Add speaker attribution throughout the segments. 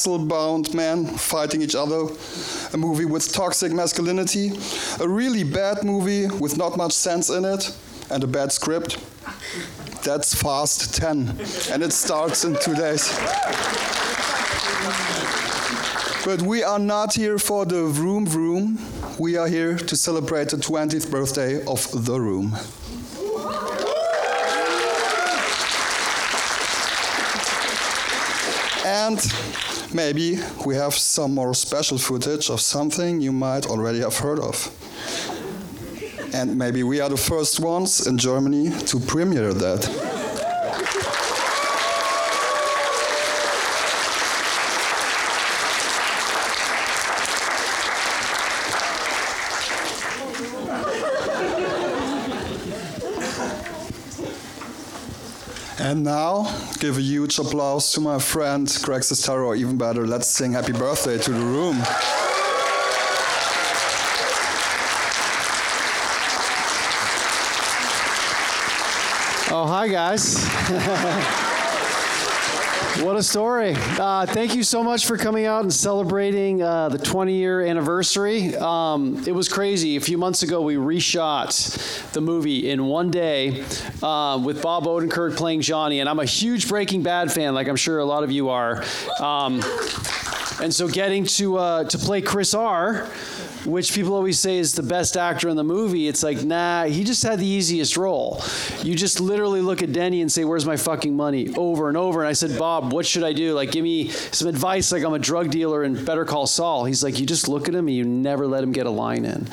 Speaker 1: muscle bound men fighting each other. A movie with toxic masculinity. A really bad movie with not much sense in it. And a bad script. That's Fast 10. And it starts in two days. But we are not here for the vroom vroom. We are here to celebrate the 20th birthday of The Room. And maybe we have some more special footage of something you might already have heard of. And maybe we are the first ones in Germany to premiere that. And now, give a huge applause to my friend Greg Sestero, even better, let's sing happy birthday to the room.
Speaker 2: Oh, hi, guys. what a story. Uh, thank you so much for coming out and celebrating uh, the 20 year anniversary. Um, it was crazy. A few months ago, we reshot the movie in one day uh, with Bob Odenkirk playing Johnny. And I'm a huge Breaking Bad fan, like I'm sure a lot of you are. Um, and so getting to, uh, to play Chris R which people always say is the best actor in the movie. It's like, nah, he just had the easiest role. You just literally look at Denny and say, Where's my fucking money? over and over. And I said, Bob, what should I do? Like, give me some advice, like I'm a drug dealer and Better Call Saul. He's like, You just look at him and you never let him get a line in.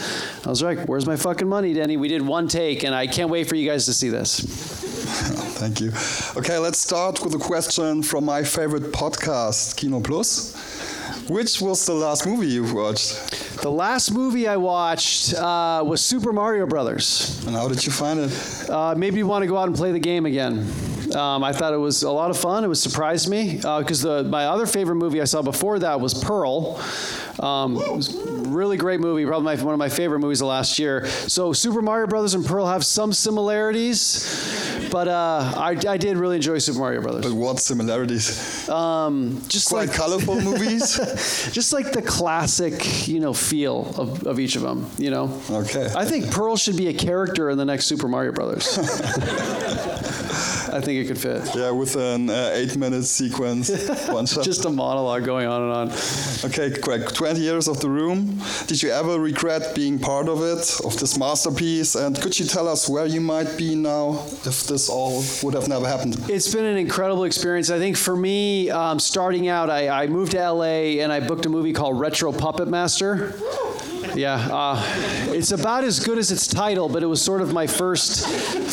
Speaker 2: I was like, Where's my fucking money, Denny? We did one take, and I can't wait for you guys to see this.
Speaker 1: Thank you. Okay, let's start with a question from my favorite podcast, Kino Plus. Which was the last movie you watched?
Speaker 2: The last movie I watched uh, was Super Mario Brothers.
Speaker 1: And how did you find it?
Speaker 2: Uh, made me want to go out and play the game again. Um, I thought it was a lot of fun. It was surprised me because uh, my other favorite movie I saw before that was Pearl. Um, it was a really great movie, probably my, one of my favorite movies of last year. So Super Mario Brothers and Pearl have some similarities, but uh, I, I, did really enjoy Super Mario Brothers.
Speaker 1: But what similarities?
Speaker 2: Um, just
Speaker 1: quite
Speaker 2: like,
Speaker 1: colorful movies.
Speaker 2: just like the classic, you know, feel of, of each of them. You know.
Speaker 1: Okay.
Speaker 2: I think Pearl should be a character in the next Super Mario Brothers. I think it could fit.
Speaker 1: Yeah, with an uh, eight-minute sequence, one shot.
Speaker 2: Just a monologue going on and on.
Speaker 1: Okay, Greg. 20 years of the room. Did you ever regret being part of it, of this masterpiece? And could you tell us where you might be now if this all would have never happened?
Speaker 2: It's been an incredible experience. I think for me, um, starting out, I, I moved to LA and I booked a movie called Retro Puppet Master. Yeah, uh, it's about as good as its title, but it was sort of my first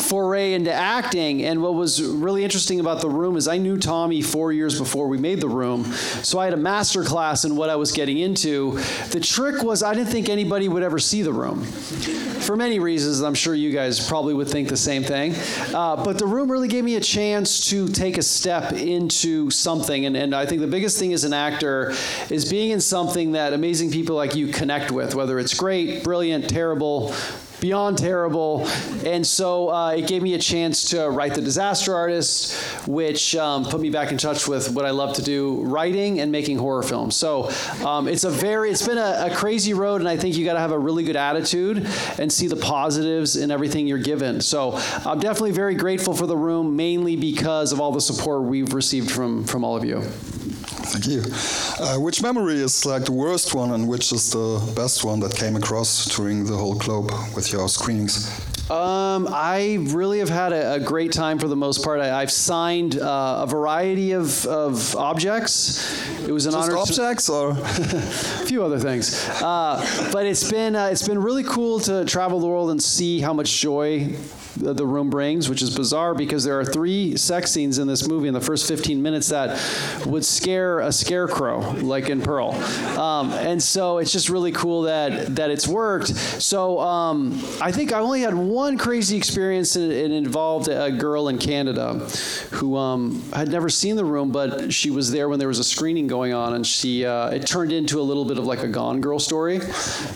Speaker 2: foray into acting. And what was really interesting about The Room is I knew Tommy four years before we made The Room, so I had a master class in what I was getting into. The trick was I didn't think anybody would ever see The Room. For many reasons, I'm sure you guys probably would think the same thing. Uh, but The Room really gave me a chance to take a step into something. And, and I think the biggest thing as an actor is being in something that amazing people like you connect with, whether whether it's great, brilliant, terrible, beyond terrible. And so uh, it gave me a chance to write The Disaster Artist, which um, put me back in touch with what I love to do writing and making horror films. So um, it's a very, it's been a, a crazy road, and I think you got to have a really good attitude and see the positives in everything you're given. So I'm definitely very grateful for the room, mainly because of all the support we've received from, from all of you.
Speaker 1: Thank you. Uh, which memory is like the worst one, and which is the best one that came across during the whole globe with your screenings?
Speaker 2: Um, I really have had a, a, great time for the most part. I, have signed uh, a variety of, of objects. It was an
Speaker 1: Just
Speaker 2: honor.
Speaker 1: objects, or a
Speaker 2: few other things. Uh, but it's been uh, it's been really cool to travel the world and see how much joy the room brings, which is bizarre because there are three sex scenes in this movie in the first 15 minutes that would scare a scarecrow, like in Pearl. Um, and so it's just really cool that that it's worked. So um, I think I only had one crazy experience, and it involved a girl in Canada who um, had never seen the room, but she was there when there was a screening going on, and she uh, it turned into a little bit of like a Gone Girl story.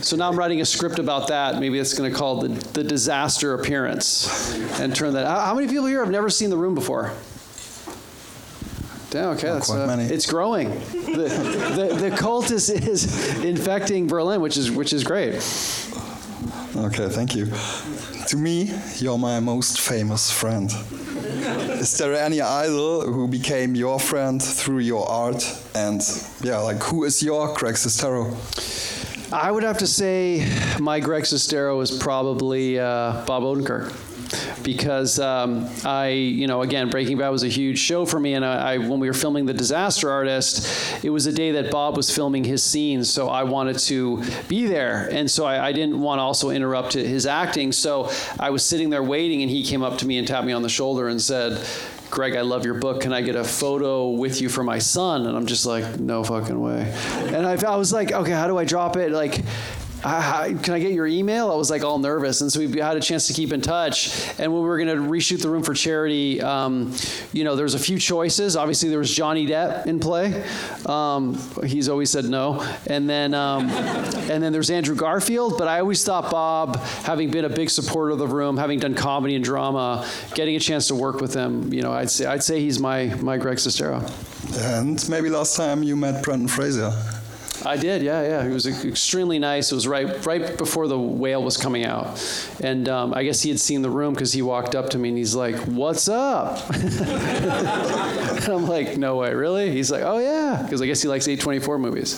Speaker 2: So now I'm writing a script about that. Maybe it's going to call the the disaster appearance and turn that. How many people here have never seen the room before? Yeah, okay, that's
Speaker 1: quite
Speaker 2: uh,
Speaker 1: many.
Speaker 2: it's growing. The, the, the cult is, is infecting Berlin, which is which is great.
Speaker 1: Okay, thank you. To me, you're my most famous friend. Is there any idol who became your friend through your art? And yeah, like who is your Greg Sestero?
Speaker 2: I would have to say my Greg Sestero is probably uh, Bob Odenkirk. Because um, I, you know, again, Breaking Bad was a huge show for me, and I, I, when we were filming The Disaster Artist, it was a day that Bob was filming his scenes, so I wanted to be there, and so I, I didn't want to also interrupt his acting. So I was sitting there waiting, and he came up to me and tapped me on the shoulder and said, Greg, I love your book. Can I get a photo with you for my son? And I'm just like, no fucking way. And I, I was like, okay, how do I drop it? Like, I, can I get your email? I was like all nervous, and so we had a chance to keep in touch. And when we were going to reshoot the room for charity, um, you know, there's a few choices. Obviously, there was Johnny Depp in play. Um, he's always said no. And then, um, and then there's Andrew Garfield. But I always thought Bob, having been a big supporter of the room, having done comedy and drama, getting a chance to work with him, you know, I'd say I'd say he's my my Greg Sestero.
Speaker 1: And maybe last time you met Brendan Fraser.
Speaker 2: I did, yeah, yeah. He was extremely nice. It was right, right before the whale was coming out, and um, I guess he had seen the room because he walked up to me and he's like, "What's up?" and I'm like, "No way, really?" He's like, "Oh yeah," because I guess he likes A24 movies.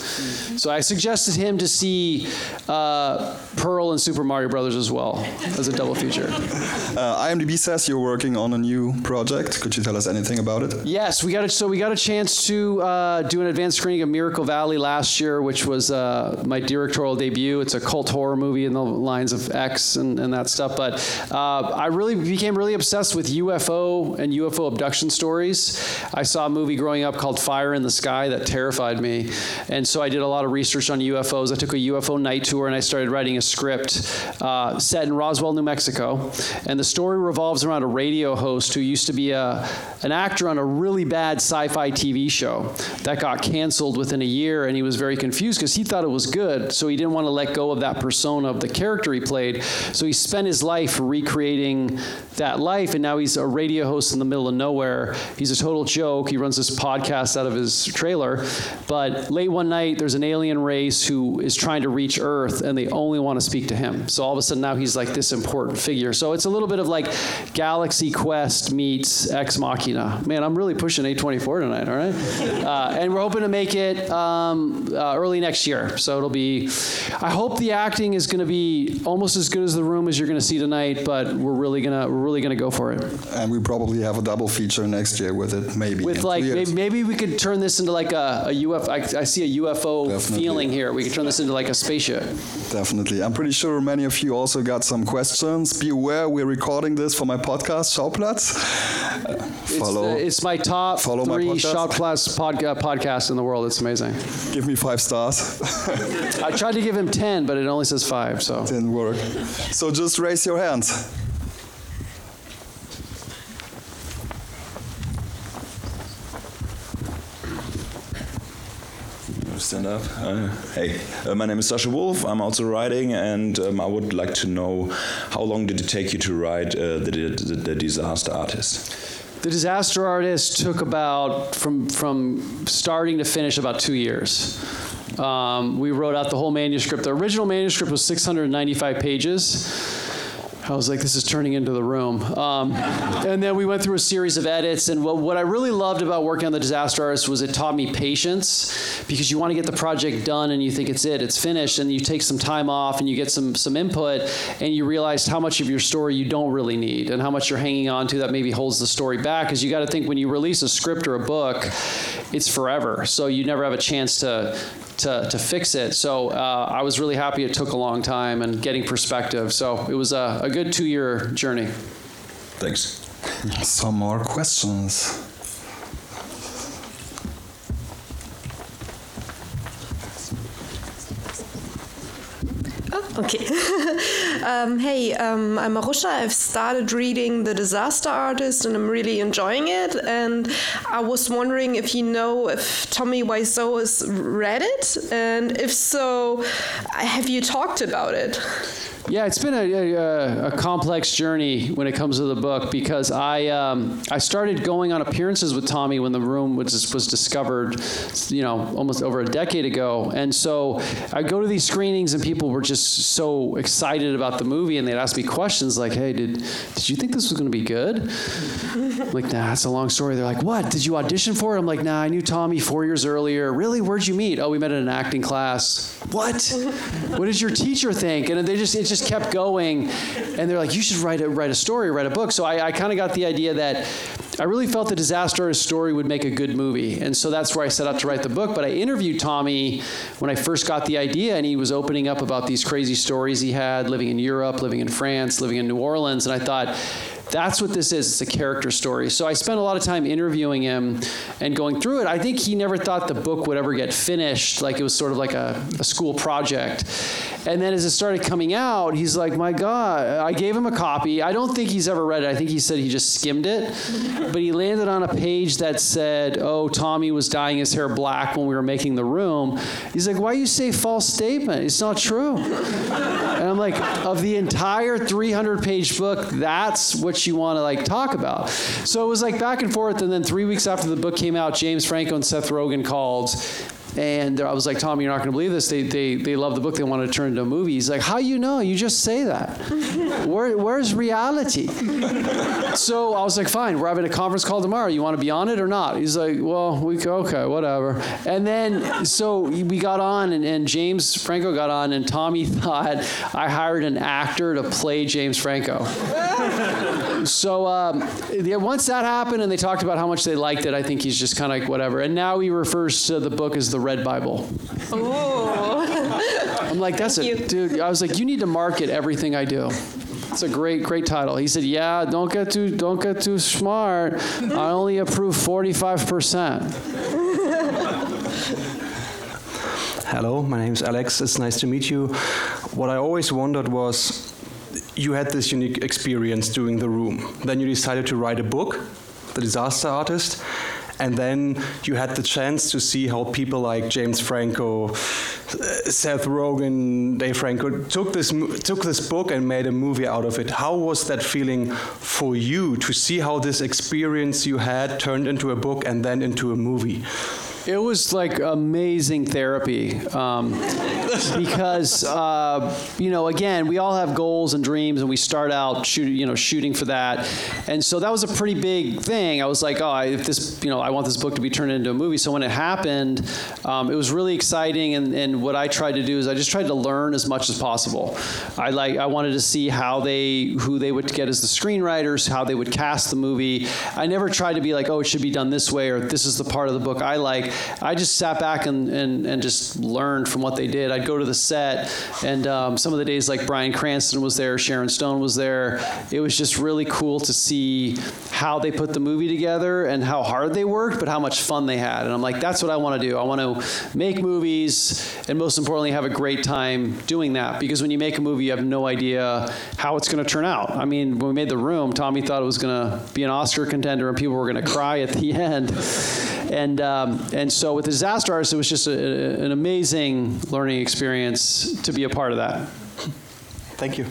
Speaker 2: So I suggested him to see uh, Pearl and Super Mario Brothers as well as a double feature.
Speaker 1: Uh, IMDb says you're working on a new project. Could you tell us anything about it?
Speaker 2: Yes, we got it. so we got a chance to uh, do an advanced screening of Miracle Valley last year which was uh, my directorial debut. It's a cult horror movie in the lines of X and, and that stuff. But uh, I really became really obsessed with UFO and UFO abduction stories. I saw a movie growing up called Fire in the Sky that terrified me. And so I did a lot of research on UFOs. I took a UFO night tour and I started writing a script uh, set in Roswell, New Mexico. And the story revolves around a radio host who used to be a, an actor on a really bad sci fi TV show that got canceled within a year. And he was very confused because he thought it was good, so he didn't want to let go of that persona of the character he played. So he spent his life recreating that life, and now he's a radio host in the middle of nowhere. He's a total joke. He runs this podcast out of his trailer. But late one night, there's an alien race who is trying to reach Earth, and they only want to speak to him. So all of a sudden, now he's like this important figure. So it's a little bit of like Galaxy Quest meets Ex Machina. Man, I'm really pushing A24 tonight, all right? Uh, and we're hoping to make it um, uh, early next year. So it'll be, I hope the acting is going to be almost as good as the room as you're going to see tonight, but we're really going to, we're really going to go for it.
Speaker 1: And we probably have a double feature next year with it, maybe.
Speaker 2: With like, maybe, maybe, we could turn this into like a, a UFO, I, I see a UFO Definitely. feeling here. We could turn this into like a spaceship.
Speaker 1: Definitely. I'm pretty sure many of you also got some questions. Be aware, we're recording this for my podcast, Schauplatz.
Speaker 2: Uh, follow. It's, it's, my top follow three Schauplatz pod, uh, podcasts in the world. It's amazing.
Speaker 1: Give me five stars.
Speaker 2: I tried to give him 10, but it only says 5, so.
Speaker 1: Didn't work. So just raise your hands.
Speaker 3: stand up. Uh, hey, uh, my name is Sasha Wolf. I'm also writing, and um, I would like to know how long did it take you to write uh, the, the, the Disaster Artist?
Speaker 2: The Disaster Artist took about from from starting to finish about two years. Um, we wrote out the whole manuscript. The original manuscript was 695 pages. I was like, this is turning into the room. Um, and then we went through a series of edits. And what, what I really loved about working on The Disaster Artist was it taught me patience because you want to get the project done and you think it's it, it's finished. And you take some time off and you get some, some input and you realize how much of your story you don't really need and how much you're hanging on to that maybe holds the story back. Because you got to think when you release a script or a book, it's forever. So you never have a chance to to, to fix it. So uh, I was really happy it took a long time and getting perspective. So it was a, a good two year journey.
Speaker 3: Thanks.
Speaker 1: Some more questions.
Speaker 4: Okay. um, hey, um, I'm Marusha. I've started reading The Disaster Artist and I'm really enjoying it. And I was wondering if you know if Tommy Wiseau has read it, and if so, have you talked about it?
Speaker 2: Yeah, it's been a, a, a complex journey when it comes to the book because I um, I started going on appearances with Tommy when the room was was discovered, you know, almost over a decade ago, and so I go to these screenings and people were just so excited about the movie and they'd ask me questions like, "Hey, did did you think this was going to be good?" I'm like, nah, it's a long story. They're like, what? Did you audition for it? I'm like, nah, I knew Tommy four years earlier. Really? Where'd you meet? Oh, we met in an acting class. What? what did your teacher think? And they just it just kept going. And they're like, you should write a write a story, write a book. So I, I kind of got the idea that I really felt the disaster story would make a good movie. And so that's where I set out to write the book. But I interviewed Tommy when I first got the idea, and he was opening up about these crazy stories he had living in Europe, living in France, living in New Orleans. And I thought, that's what this is. It's a character story. So I spent a lot of time interviewing him and going through it. I think he never thought the book would ever get finished. Like it was sort of like a, a school project. And then as it started coming out, he's like, my God, I gave him a copy. I don't think he's ever read it. I think he said he just skimmed it. But he landed on a page that said, oh, Tommy was dyeing his hair black when we were making the room. He's like, why you say false statement? It's not true. And I'm like, of the entire 300 page book, that's what you want to like talk about. So it was like back and forth. And then three weeks after the book came out, James Franco and Seth Rogen called and I was like, Tom, you're not going to believe this. They, they, they love the book. They want to turn it into a movie. He's like, how you know? You just say that. Where, where's reality? so I was like, fine. We're having a conference call tomorrow. You want to be on it or not? He's like, well, we okay, whatever. And then so we got on, and, and James Franco got on, and Tommy thought I hired an actor to play James Franco. so um, yeah, once that happened, and they talked about how much they liked it, I think he's just kind of like whatever. And now he refers to the book as the Red Bible.
Speaker 4: Oh.
Speaker 2: I'm like, that's
Speaker 4: Thank
Speaker 2: it, dude. I was like, you need to market everything I do. It's a great, great title. He said, "Yeah, don't get too, don't get too smart. I only approve 45 percent."
Speaker 5: Hello, my name is Alex. It's nice to meet you. What I always wondered was you had this unique experience doing the room. Then you decided to write a book, The Disaster Artist, and then you had the chance to see how people like James Franco, Seth Rogen, Dave Franco took this took this book and made a movie out of it. How was that feeling for you to see how this experience you had turned into a book and then into a movie?
Speaker 2: It was like amazing therapy um, because uh, you know again we all have goals and dreams and we start out shoot, you know shooting for that and so that was a pretty big thing. I was like oh I- if this you know I want this book to be turned into a movie. So when it happened, um, it was really exciting and, and what I tried to do is I just tried to learn as much as possible. I like I wanted to see how they who they would get as the screenwriters, how they would cast the movie. I never tried to be like oh it should be done this way or this is the part of the book I I just sat back and, and, and just learned from what they did. I'd go to the set, and um, some of the days, like Bryan Cranston was there, Sharon Stone was there. It was just really cool to see how they put the movie together and how hard they worked, but how much fun they had. And I'm like, that's what I want to do. I want to make movies, and most importantly, have a great time doing that. Because when you make a movie, you have no idea how it's going to turn out. I mean, when we made The Room, Tommy thought it was going to be an Oscar contender, and people were going to cry at the end. And um, and so with the disaster artist, it was just a, an amazing learning experience to be a part of that.
Speaker 5: Thank you.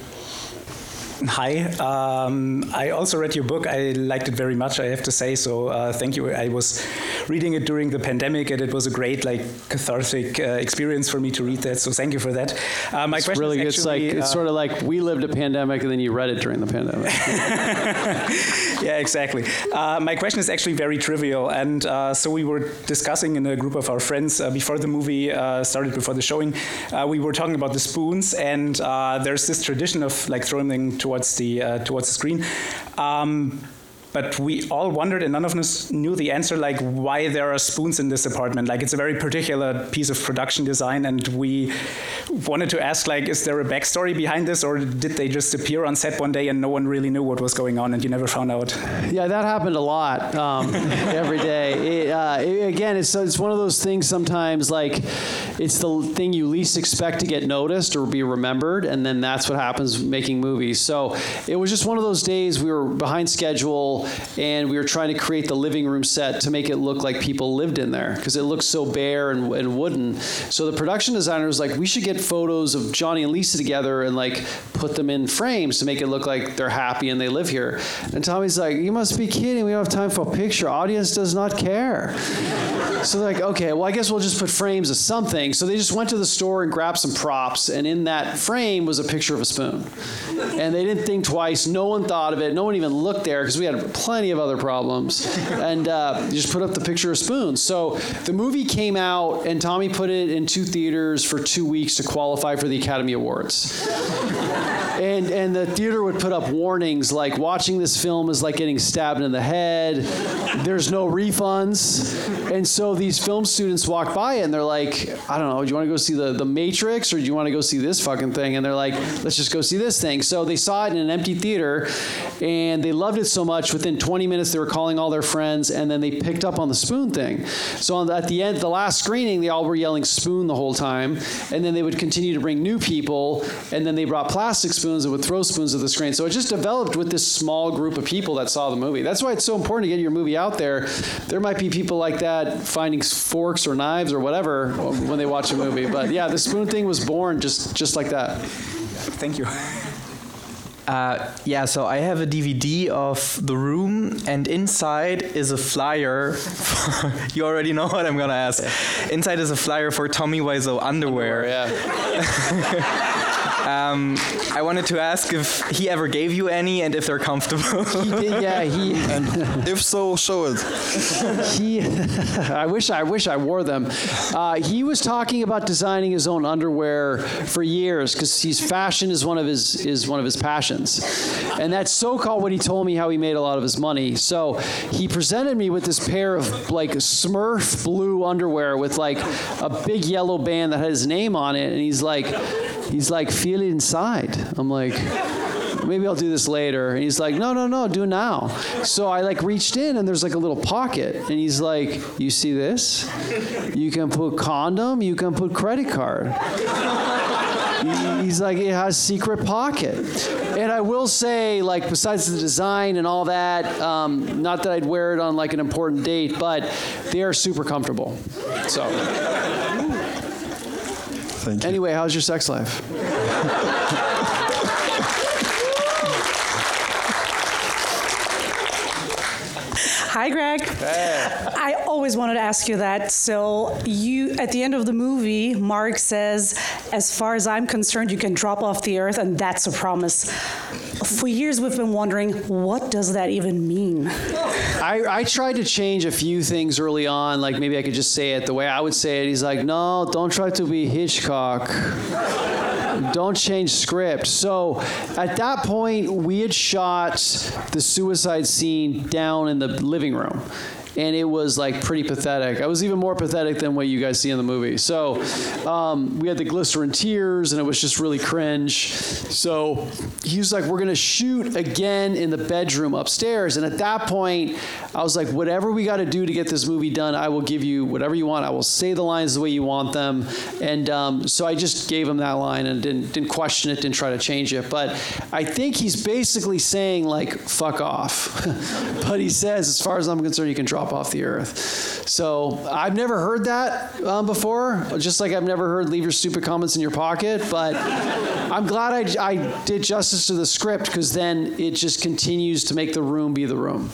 Speaker 6: Hi. Um, I also read your book. I liked it very much. I have to say. So uh, thank you. I was reading it during the pandemic, and it was a great, like, cathartic uh, experience for me to read that. So thank you for that. Uh, my
Speaker 2: It's
Speaker 6: question
Speaker 2: really,
Speaker 6: is
Speaker 2: it's like
Speaker 6: actually,
Speaker 2: it's
Speaker 6: uh,
Speaker 2: sort of like we lived a pandemic, and then you read it during the pandemic.
Speaker 6: yeah, exactly. Uh, my question is actually very trivial, and uh, so we were discussing in a group of our friends uh, before the movie uh, started, before the showing. Uh, we were talking about the spoons, and uh, there's this tradition of like throwing them towards the towards the screen. Um, but we all wondered, and none of us knew the answer, like why there are spoons in this apartment. Like it's a very particular piece of production design, and we wanted to ask, like, is there a backstory behind this, or did they just appear on set one day and no one really knew what was going on, and you never found out?
Speaker 2: Yeah, that happened a lot um, every day. It, uh, it- again, it's it's one of those things. Sometimes, like, it's the thing you least expect to get noticed or be remembered, and then that's what happens making movies. So it was just one of those days. We were behind schedule. And we were trying to create the living room set to make it look like people lived in there because it looks so bare and, and wooden. So the production designer was like, we should get photos of Johnny and Lisa together and like put them in frames to make it look like they're happy and they live here. And Tommy's like, you must be kidding. We don't have time for a picture. Audience does not care. So they're like, okay, well, I guess we'll just put frames of something. So they just went to the store and grabbed some props, and in that frame was a picture of a spoon. And they didn't think twice. No one thought of it. No one even looked there because we had plenty of other problems. And uh, just put up the picture of spoons. So the movie came out, and Tommy put it in two theaters for two weeks to qualify for the Academy Awards. And, and the theater would put up warnings like watching this film is like getting stabbed in the head. There's no refunds. And so these film students walk by and they're like, I don't know, do you want to go see the, the Matrix or do you want to go see this fucking thing? And they're like, let's just go see this thing. So they saw it in an empty theater and they loved it so much. Within 20 minutes, they were calling all their friends and then they picked up on the spoon thing. So the, at the end, the last screening, they all were yelling spoon the whole time. And then they would continue to bring new people and then they brought plastic spoons and would throw spoons at the screen. So it just developed with this small group of people that saw the movie. That's why it's so important to get your movie out there. There might be people like that finding forks or knives or whatever when they watch a movie. But yeah, the spoon thing was born just just like that.
Speaker 6: Thank you.
Speaker 7: Uh, yeah, so I have a DVD of The Room, and inside is a flyer. For, you already know what I'm gonna ask. Inside is a flyer for Tommy Wiseau underwear.
Speaker 2: Yeah.
Speaker 7: Um, I wanted to ask if he ever gave you any and if they're comfortable.
Speaker 2: He did, yeah, he
Speaker 1: If so, show it.
Speaker 2: he I wish I wish I wore them. Uh, he was talking about designing his own underwear for years because he's fashion is one of his is one of his passions, and that's so called what he told me how he made a lot of his money. So he presented me with this pair of like Smurf blue underwear with like a big yellow band that had his name on it, and he's like he's like feel it inside. I'm like maybe I'll do this later. And he's like, no, no, no, do now. So I like reached in and there's like a little pocket. And he's like, you see this? You can put condom, you can put credit card. He's like, it has secret pocket. And I will say, like, besides the design and all that, um, not that I'd wear it on like an important date, but they are super comfortable. So
Speaker 1: Thank you.
Speaker 2: anyway, how's your sex life?
Speaker 8: Hi, Greg. I always wanted to ask you that. So, you at the end of the movie, Mark says, "As far as I'm concerned, you can drop off the earth, and that's a promise." For years, we've been wondering, what does that even mean?
Speaker 2: I, I tried to change a few things early on, like maybe I could just say it the way I would say it. He's like, no, don't try to be Hitchcock. don't change script. So at that point, we had shot the suicide scene down in the living room. And it was like pretty pathetic. I was even more pathetic than what you guys see in the movie. So um, we had the glycerin tears, and it was just really cringe. So he was like, "We're gonna shoot again in the bedroom upstairs." And at that point, I was like, "Whatever we got to do to get this movie done, I will give you whatever you want. I will say the lines the way you want them." And um, so I just gave him that line and didn't didn't question it, didn't try to change it. But I think he's basically saying like, "Fuck off." but he says, as far as I'm concerned, you can drop off the earth. So I've never heard that um, before. Just like I've never heard "leave your stupid comments in your pocket." But I'm glad I, I did justice to the script because then it just continues to make the room be the room.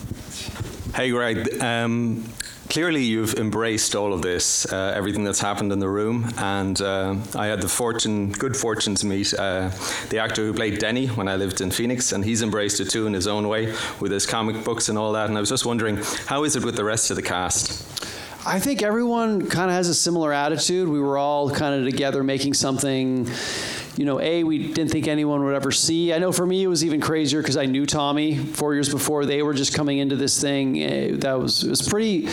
Speaker 9: Hey, Greg. Um, clearly, you've embraced all of this, uh, everything that's happened in the room, and uh, I had the fortune, good fortune, to meet uh, the actor who played Denny when I lived in Phoenix, and he's embraced it too in his own way with his comic books and all that. And I was just wondering, how is it with the rest of the cast?
Speaker 2: I think everyone kind of has a similar attitude. We were all kind of together making something, you know, A, we didn't think anyone would ever see. I know for me it was even crazier because I knew Tommy four years before. They were just coming into this thing. eh, That was, it was pretty,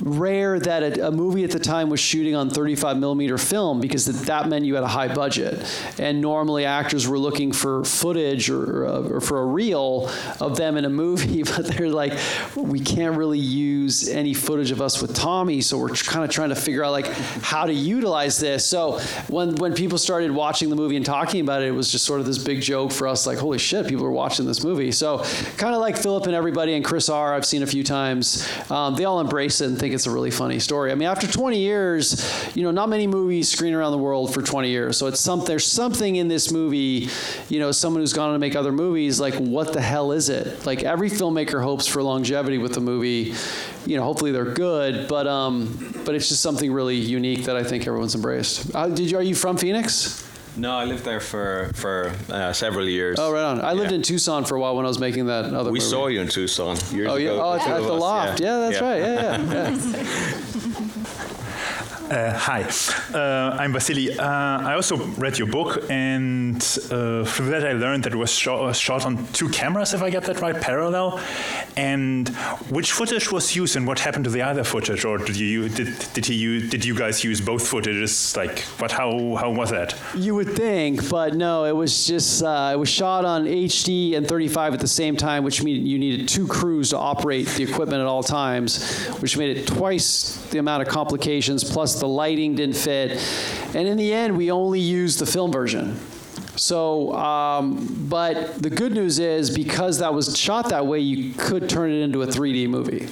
Speaker 2: rare that a, a movie at the time was shooting on 35 millimeter film because that, that meant you had a high budget. And normally actors were looking for footage or, uh, or for a reel of them in a movie, but they're like, we can't really use any footage of us with Tommy, so we're kind of trying to figure out like how to utilize this. So when when people started watching the movie and talking about it, it was just sort of this big joke for us, like, holy shit, people are watching this movie. So kind of like Philip and everybody and Chris R. I've seen a few times. Um, they all embrace it and think it's a really funny story. I mean, after 20 years, you know, not many movies screen around the world for 20 years. So it's some there's something in this movie, you know, someone who's gone on to make other movies, like what the hell is it? Like every filmmaker hopes for longevity with the movie. You know, hopefully they're good, but um, but it's just something really unique that I think everyone's embraced. Uh, did you? Are you from Phoenix?
Speaker 9: No, I lived there for for uh, several years.
Speaker 2: Oh, right on. I lived
Speaker 9: Yeah.
Speaker 2: in Tucson for a while when I was making that other
Speaker 9: We
Speaker 2: movie.
Speaker 9: saw you in Tucson years
Speaker 2: Oh yeah.
Speaker 9: ago.
Speaker 2: Oh, at,
Speaker 9: two
Speaker 2: at
Speaker 9: of
Speaker 2: the
Speaker 9: us,
Speaker 2: loft. Yeah, that's right. Yeah, yeah. yeah.
Speaker 10: Uh, hi, uh, I'm Vasily. Uh, I also read your book, and uh, through that I learned that it was shot, shot on two cameras, if I get that right, parallel. And which footage was used, and what happened to the other footage, or did you did did he did you guys use both footages? Like, what how how was that?
Speaker 2: You would think, but no, it was just uh, it was shot on HD and 35 at the same time, which means you needed two crews to operate the equipment at all times, which made it twice the amount of complications. Plus, the lighting didn't fit, and in the end, we only used the film version. So, um, but the good news is because that was shot that way, you could turn it into a 3D movie.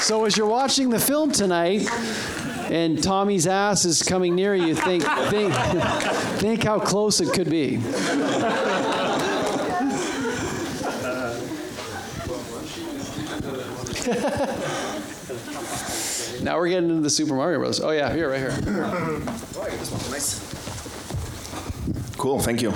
Speaker 2: So as you're watching the film tonight, and Tommy's ass is coming near you, think think think how close it could be. Now we're getting into the Super Mario Bros. Oh yeah, here, right here.
Speaker 11: Cool, thank you.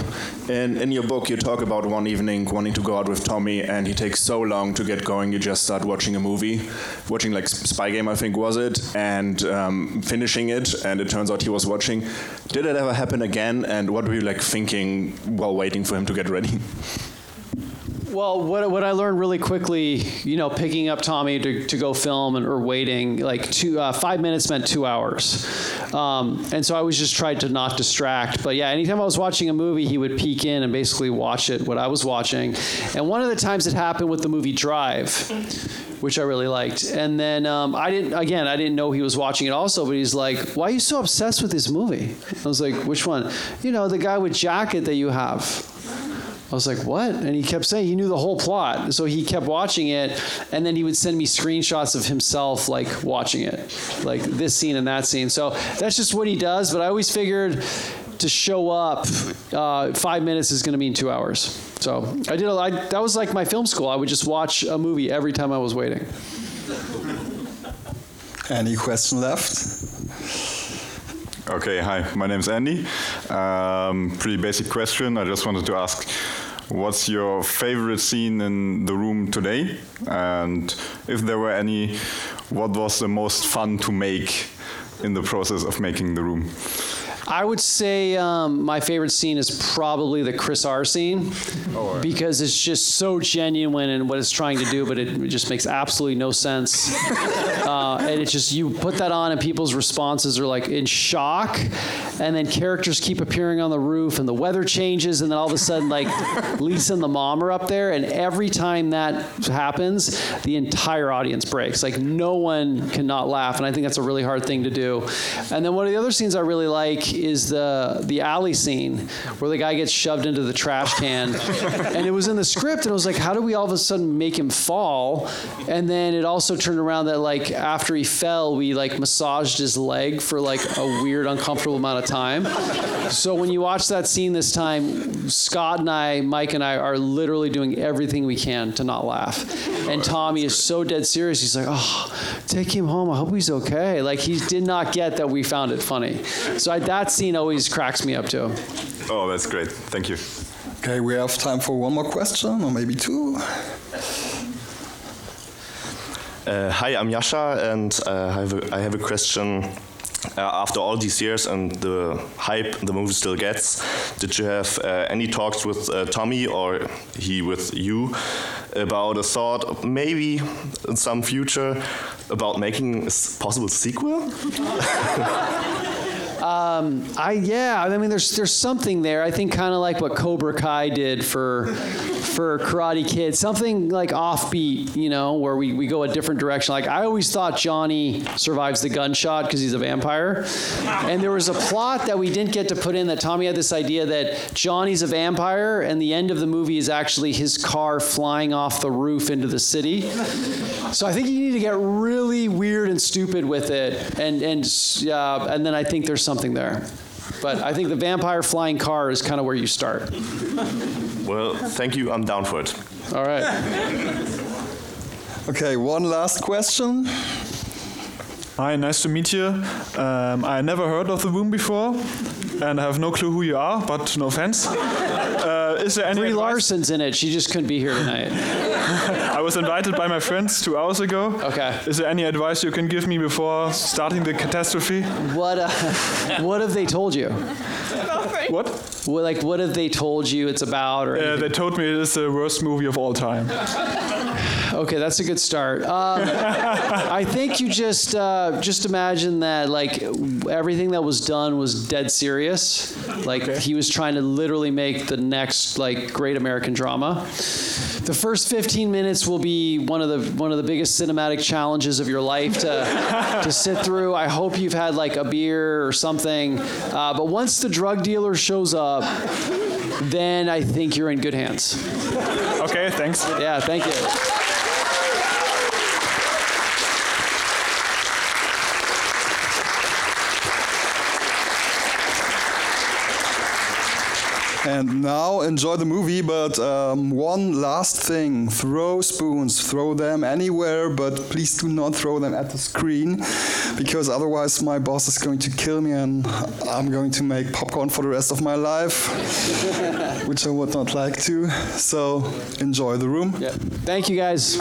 Speaker 11: In, in your book, you talk about one evening wanting to go out with Tommy, and he takes so long to get going. You just start watching a movie, watching like Spy Game, I think was it, and um, finishing it. And it turns out he was watching. Did it ever happen again? And what were you like thinking while waiting for him to get ready?
Speaker 2: Well, what, what I learned really quickly, you know, picking up Tommy to, to go film and, or waiting, like two, uh, five minutes meant two hours. Um, and so I was just tried to not distract. But yeah, anytime I was watching a movie, he would peek in and basically watch it, what I was watching. And one of the times it happened with the movie Drive, which I really liked. And then um, I didn't, again, I didn't know he was watching it also, but he's like, why are you so obsessed with this movie? I was like, which one? You know, the guy with jacket that you have. I was like, what? And he kept saying he knew the whole plot. So he kept watching it, and then he would send me screenshots of himself, like, watching it, like this scene and that scene. So that's just what he does, but I always figured to show up, uh, five minutes is going to mean two hours. So I did, a, I, that was like my film school. I would just watch a movie every time I was waiting.
Speaker 1: Any question left?
Speaker 12: Okay, hi, my name's Andy. Um, pretty basic question. I just wanted to ask what's your favorite scene in the room today? And if there were any, what was the most fun to make in the process of making the room?
Speaker 2: I would say um, my favorite scene is probably the Chris R scene because it's just so genuine in what it's trying to do, but it just makes absolutely no sense. and it's just you put that on, and people's responses are like in shock, and then characters keep appearing on the roof, and the weather changes, and then all of a sudden, like Lisa and the mom are up there, and every time that happens, the entire audience breaks. Like no one cannot laugh, and I think that's a really hard thing to do. And then one of the other scenes I really like is the the alley scene where the guy gets shoved into the trash can, and it was in the script, and I was like, how do we all of a sudden make him fall? And then it also turned around that like after he fell, we like massaged his leg for like a weird, uncomfortable amount of time. So when you watch that scene this time, Scott and I, Mike and I, are literally doing everything we can to not laugh. And oh, Tommy is so dead serious. He's like, oh, take him home. I hope he's okay. Like he did not get that we found it funny. So I, that scene always cracks me up too.
Speaker 12: Oh, that's great. Thank you.
Speaker 1: Okay, we have time for one more question, or maybe two.
Speaker 13: Uh, hi, I'm Yasha, and uh, I, have a, I have a question. Uh, after all these years and the hype the movie still gets, did you have uh, any talks with uh, Tommy or he with you about a thought, maybe in some future, about making a possible sequel?
Speaker 2: Um, I yeah, I mean, there's there's something there. I think kind of like what Cobra Kai did for for Karate Kid, something like offbeat, you know, where we, we go a different direction. Like I always thought Johnny survives the gunshot because he's a vampire, and there was a plot that we didn't get to put in that Tommy had this idea that Johnny's a vampire, and the end of the movie is actually his car flying off the roof into the city. So I think you need to get really weird and stupid with it, and and uh, and then I think there's something there. But I think the vampire flying car is kind of where you start.
Speaker 13: Well, thank you. I'm down for it.
Speaker 2: All right.
Speaker 1: Okay, one last question.
Speaker 14: Hi, nice to meet you. Um, I never heard of the room before, and I have no clue who you are, but no offense. Uh, is there any
Speaker 2: Brie
Speaker 14: advice?
Speaker 2: Larson's in it. She just couldn't be here tonight.
Speaker 14: I was invited by my friends two hours ago.
Speaker 2: Okay.
Speaker 14: Is there any advice you can give me before starting the catastrophe?
Speaker 2: What uh, what have they told you?
Speaker 14: What?
Speaker 2: What like what have they told you it's about or
Speaker 14: Uh, they told me it is the worst movie of all time.
Speaker 2: Okay, that's a good start. Um, I think you just uh, just imagine that like everything that was done was dead serious. Like he was trying to literally make the next like great American drama. The first 15 minutes will be one of the one of the biggest cinematic challenges of your life to to sit through. I hope you've had like a beer or something. Uh, but once the drug dealer shows up, then I think you're in good hands.
Speaker 14: Okay, thanks.
Speaker 2: Yeah, thank you.
Speaker 1: And now enjoy the movie, but um, one last thing throw spoons, throw them anywhere, but please do not throw them at the screen because otherwise my boss is going to kill me and I'm going to make popcorn for the rest of my life, which I would not like to. So enjoy the room.
Speaker 2: Thank you guys.